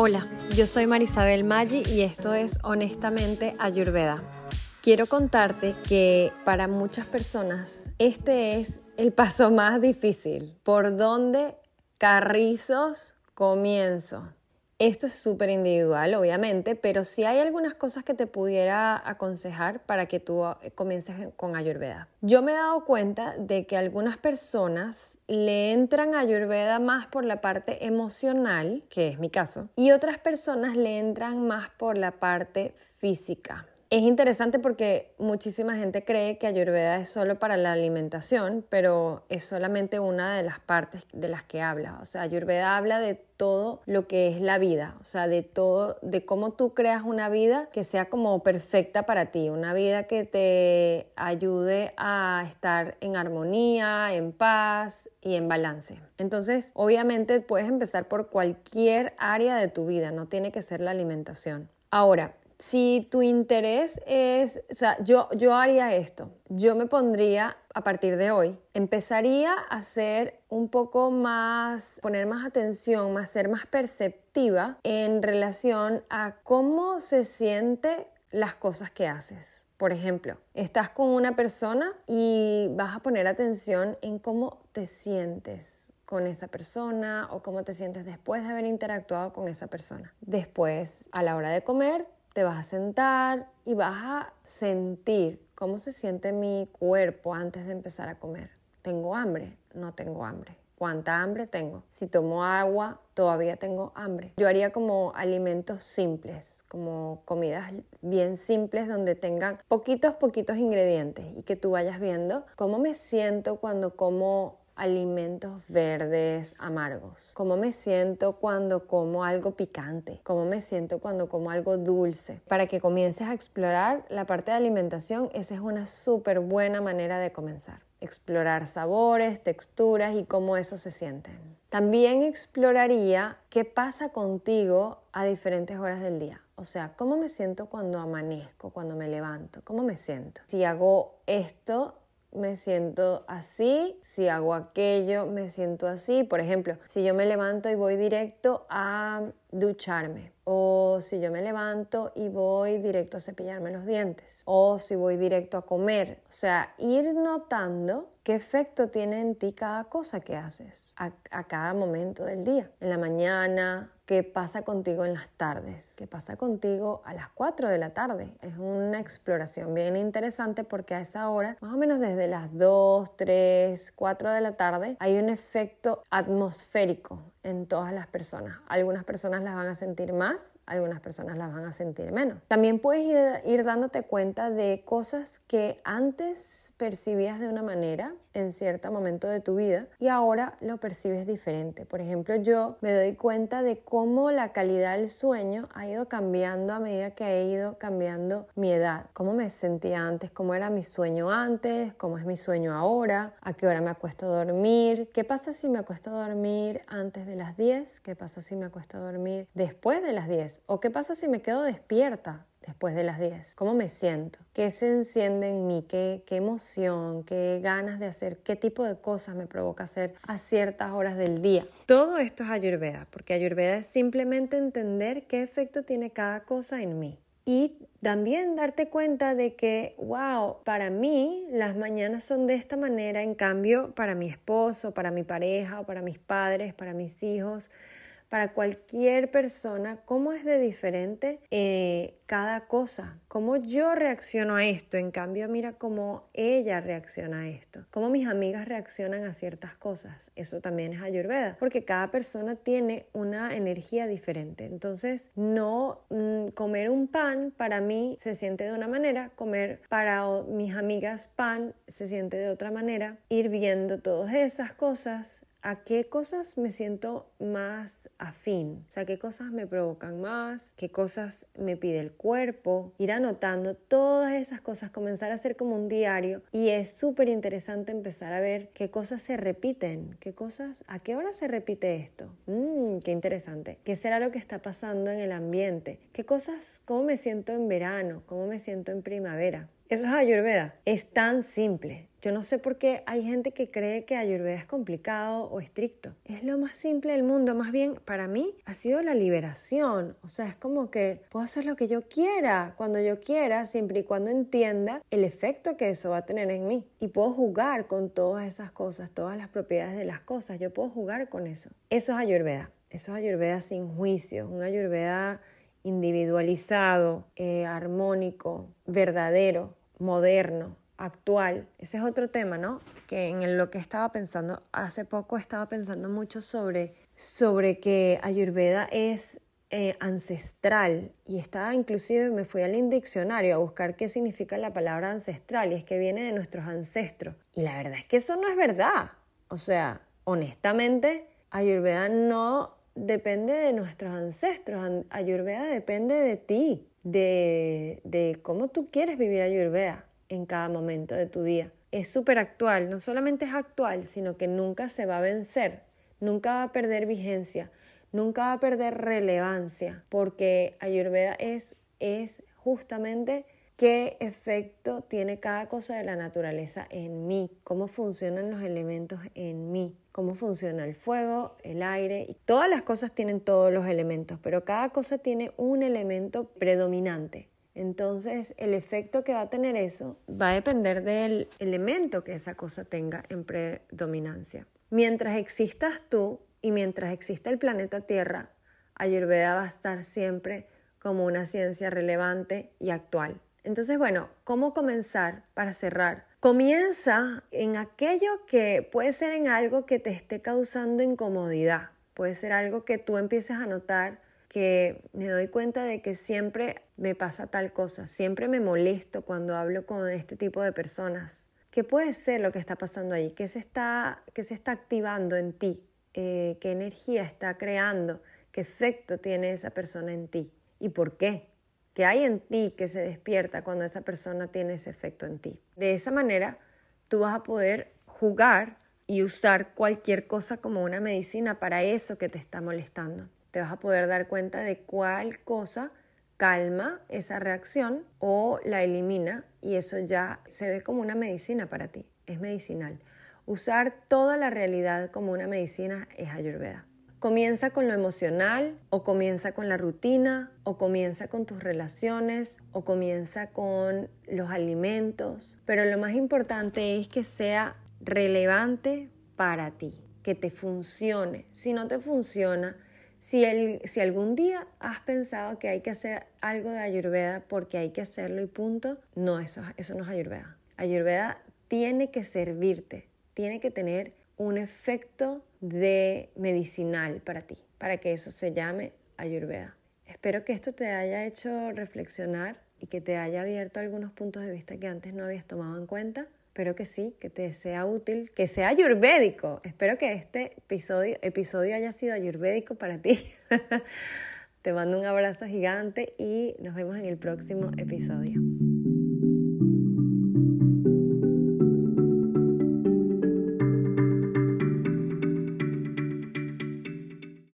Hola, yo soy Marisabel Maggi y esto es Honestamente Ayurveda. Quiero contarte que para muchas personas este es el paso más difícil. ¿Por dónde carrizos comienzo? Esto es súper individual, obviamente, pero sí hay algunas cosas que te pudiera aconsejar para que tú eh, comiences con Ayurveda. Yo me he dado cuenta de que algunas personas le entran a Ayurveda más por la parte emocional, que es mi caso, y otras personas le entran más por la parte física. Es interesante porque muchísima gente cree que Ayurveda es solo para la alimentación, pero es solamente una de las partes de las que habla. O sea, Ayurveda habla de todo lo que es la vida, o sea, de todo, de cómo tú creas una vida que sea como perfecta para ti, una vida que te ayude a estar en armonía, en paz y en balance. Entonces, obviamente puedes empezar por cualquier área de tu vida, no tiene que ser la alimentación. Ahora, si tu interés es, o sea, yo, yo haría esto, yo me pondría a partir de hoy, empezaría a ser un poco más, poner más atención, más ser más perceptiva en relación a cómo se siente las cosas que haces. Por ejemplo, estás con una persona y vas a poner atención en cómo te sientes con esa persona o cómo te sientes después de haber interactuado con esa persona. Después, a la hora de comer, te vas a sentar y vas a sentir cómo se siente mi cuerpo antes de empezar a comer. ¿Tengo hambre? No tengo hambre. ¿Cuánta hambre tengo? Si tomo agua, todavía tengo hambre. Yo haría como alimentos simples, como comidas bien simples donde tengan poquitos, poquitos ingredientes y que tú vayas viendo cómo me siento cuando como alimentos verdes amargos? ¿Cómo me siento cuando como algo picante? ¿Cómo me siento cuando como algo dulce? Para que comiences a explorar la parte de alimentación, esa es una súper buena manera de comenzar. Explorar sabores, texturas y cómo eso se siente. También exploraría qué pasa contigo a diferentes horas del día. O sea, ¿cómo me siento cuando amanezco, cuando me levanto? ¿Cómo me siento? Si hago esto, me siento así, si hago aquello, me siento así. Por ejemplo, si yo me levanto y voy directo a ducharme, o si yo me levanto y voy directo a cepillarme los dientes, o si voy directo a comer. O sea, ir notando qué efecto tiene en ti cada cosa que haces a, a cada momento del día. En la mañana, qué pasa contigo en las tardes, qué pasa contigo a las 4 de la tarde. Es una exploración bien interesante porque a esa hora, más o menos desde las 2, 3, 4 de la tarde, hay un efecto atmosférico en todas las personas. Algunas personas las van a sentir más, algunas personas las van a sentir menos. También puedes ir, dándote cuenta de cosas que antes percibías de una manera en cierto momento de tu vida y ahora lo percibes diferente. Por ejemplo, yo me doy cuenta de cómo la calidad del sueño ha ido cambiando a medida que he ido cambiando mi edad. Cómo me sentía antes, cómo era mi sueño antes, cómo es mi sueño ahora, a qué hora me acuesto a dormir, qué pasa si me acuesto a dormir antes de las 10, qué pasa si me acuesto a dormir después de las 10 o qué pasa si me quedo despierta después de las 10? ¿Cómo me siento? ¿Qué se enciende en mí? ¿Qué, ¿Qué emoción? ¿Qué ganas de hacer? ¿Qué tipo de cosas me provoca hacer a ciertas horas del día? Todo esto es Ayurveda, porque Ayurveda es simplemente entender qué efecto tiene cada cosa en mí. Y también darte cuenta de que, wow, para mí las mañanas son de esta manera, en cambio, para mi esposo, para mi pareja, para mis padres, para mis hijos, para cualquier persona, cómo es de diferente eh, cada cosa, cómo yo reacciono a esto, en cambio mira cómo ella reacciona a esto, cómo mis amigas reaccionan a ciertas cosas, eso también es ayurveda, porque cada persona tiene una energía diferente, entonces no mm, comer un pan para mí se siente de una manera, comer para mis amigas pan se siente de otra manera, ir viendo todas esas cosas a qué cosas me siento más afín, o sea, qué cosas me provocan más, qué cosas me pide el cuerpo, ir anotando todas esas cosas, comenzar a hacer como un diario. Y es súper interesante empezar a ver qué cosas se repiten, qué cosas, a qué hora se repite esto, mmm, qué interesante, qué será lo que está pasando en el ambiente, qué cosas, cómo me siento en verano, cómo me siento en primavera. Eso es Ayurveda. Es tan simple Yo no sé por qué hay gente que cree que Ayurveda es complicado o estricto. Es lo más simple del mundo. Más bien, para mí, ha sido la liberación. O sea, es como que puedo hacer lo que yo quiera, cuando yo quiera, siempre y cuando entienda el efecto que eso va a tener en mí. Y puedo jugar con todas esas cosas, todas las propiedades de las cosas. Yo puedo jugar con eso. Eso es Ayurveda. Eso es Ayurveda sin juicio. Un Ayurveda individualizado, eh, armónico, verdadero, moderno actual. Ese es otro tema, ¿no? Que en lo que estaba pensando, hace poco estaba pensando mucho sobre, sobre que Ayurveda es eh, ancestral y estaba inclusive me fui al diccionario a buscar qué significa la palabra ancestral y es que viene de nuestros ancestros. Y la verdad es que eso no es verdad. O sea, honestamente, Ayurveda no depende de nuestros ancestros. Ayurveda depende de ti, de, de cómo tú quieres vivir Ayurveda en cada momento de tu día. Es súper actual, no solamente es actual, sino que nunca se va a vencer, nunca va a perder vigencia, nunca va a perder relevancia, porque Ayurveda es, es justamente qué efecto tiene cada cosa de la naturaleza en mí, cómo funcionan los elementos en mí, cómo funciona el fuego, el aire, y todas las cosas tienen todos los elementos, pero cada cosa tiene un elemento predominante. Entonces, el efecto que va a tener eso va a depender del elemento que esa cosa tenga en predominancia. Mientras existas tú y mientras exista el planeta Tierra, Ayurveda va a estar siempre como una ciencia relevante y actual. Entonces, bueno, ¿cómo comenzar para cerrar? Comienza en aquello que puede ser en algo que te esté causando incomodidad. Puede ser algo que tú empieces a notar que me doy cuenta de que siempre me pasa tal cosa, siempre me molesto cuando hablo con este tipo de personas. ¿Qué puede ser lo que está pasando ahí? ¿Qué se está, qué se está activando en ti? Eh, ¿Qué energía está creando? ¿Qué efecto tiene esa persona en ti? ¿Y por qué? ¿Qué hay en ti que se despierta cuando esa persona tiene ese efecto en ti? De esa manera, tú vas a poder jugar y usar cualquier cosa como una medicina para eso que te está molestando te vas a poder dar cuenta de cuál cosa calma esa reacción o la elimina y eso ya se ve como una medicina para ti, es medicinal. Usar toda la realidad como una medicina es ayurveda. Comienza con lo emocional o comienza con la rutina o comienza con tus relaciones o comienza con los alimentos, pero lo más importante es que sea relevante para ti, que te funcione. Si no te funciona, si, el, si algún día has pensado que hay que hacer algo de Ayurveda porque hay que hacerlo y punto, no, eso, eso no es Ayurveda. Ayurveda tiene que servirte, tiene que tener un efecto de medicinal para ti, para que eso se llame Ayurveda. Espero que esto te haya hecho reflexionar y que te haya abierto algunos puntos de vista que antes no habías tomado en cuenta. Espero que sí, que te sea útil, que sea ayurvédico. Espero que este episodio, episodio haya sido ayurvédico para ti. te mando un abrazo gigante y nos vemos en el próximo episodio.